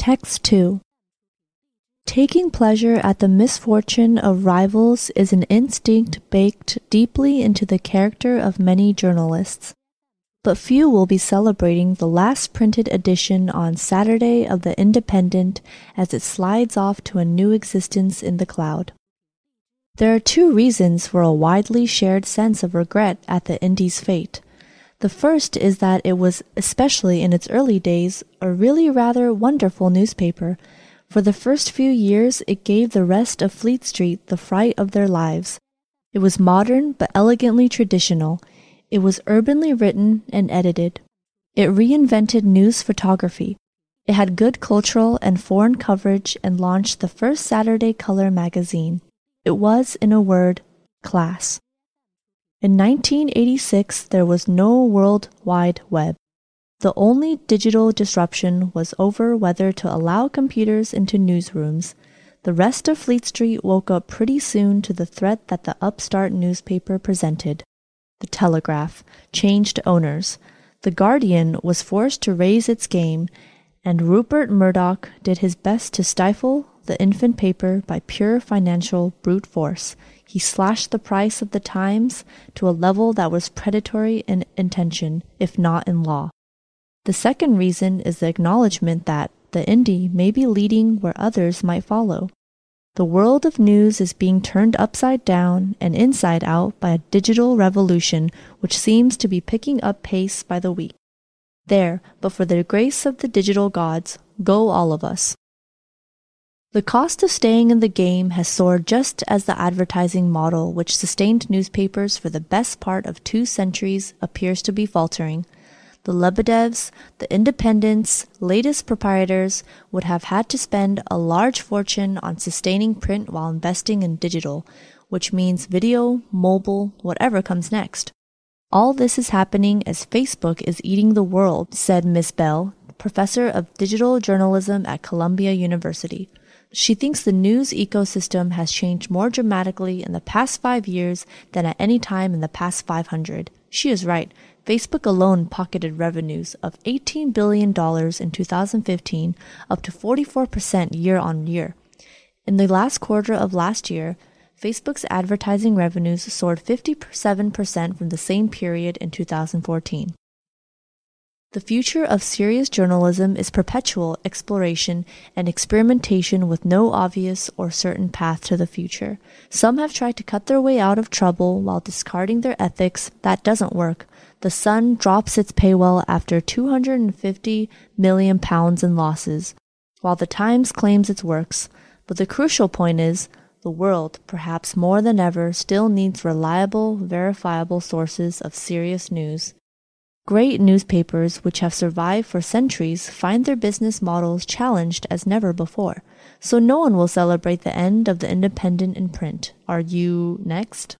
Text 2 Taking pleasure at the misfortune of rivals is an instinct baked deeply into the character of many journalists. But few will be celebrating the last printed edition on Saturday of The Independent as it slides off to a new existence in the cloud. There are two reasons for a widely shared sense of regret at the Indy's fate. The first is that it was, especially in its early days, a really rather wonderful newspaper. For the first few years, it gave the rest of Fleet Street the fright of their lives. It was modern but elegantly traditional. It was urbanly written and edited. It reinvented news photography. It had good cultural and foreign coverage and launched the first Saturday color magazine. It was, in a word, class. In 1986, there was no World Wide Web. The only digital disruption was over whether to allow computers into newsrooms. The rest of Fleet Street woke up pretty soon to the threat that the upstart newspaper presented. The Telegraph changed owners. The Guardian was forced to raise its game, and Rupert Murdoch did his best to stifle the infant paper by pure financial brute force. He slashed the price of the Times to a level that was predatory in intention, if not in law. The second reason is the acknowledgement that the Indy may be leading where others might follow. The world of news is being turned upside down and inside out by a digital revolution which seems to be picking up pace by the week. There, but for the grace of the digital gods, go all of us. The cost of staying in the game has soared just as the advertising model, which sustained newspapers for the best part of two centuries, appears to be faltering the Lebedevs, the Independents, latest proprietors would have had to spend a large fortune on sustaining print while investing in digital, which means video, mobile, whatever comes next. All this is happening as Facebook is eating the world, said Miss Bell, professor of digital journalism at Columbia University. She thinks the news ecosystem has changed more dramatically in the past five years than at any time in the past 500. She is right. Facebook alone pocketed revenues of $18 billion in 2015, up to 44% year on year. In the last quarter of last year, Facebook's advertising revenues soared 57% from the same period in 2014. The future of serious journalism is perpetual exploration and experimentation with no obvious or certain path to the future. Some have tried to cut their way out of trouble while discarding their ethics. That doesn't work. The Sun drops its paywall after 250 million pounds in losses, while the Times claims its works. But the crucial point is, the world, perhaps more than ever, still needs reliable, verifiable sources of serious news. Great newspapers which have survived for centuries find their business models challenged as never before. So no one will celebrate the end of the independent in print. Are you next?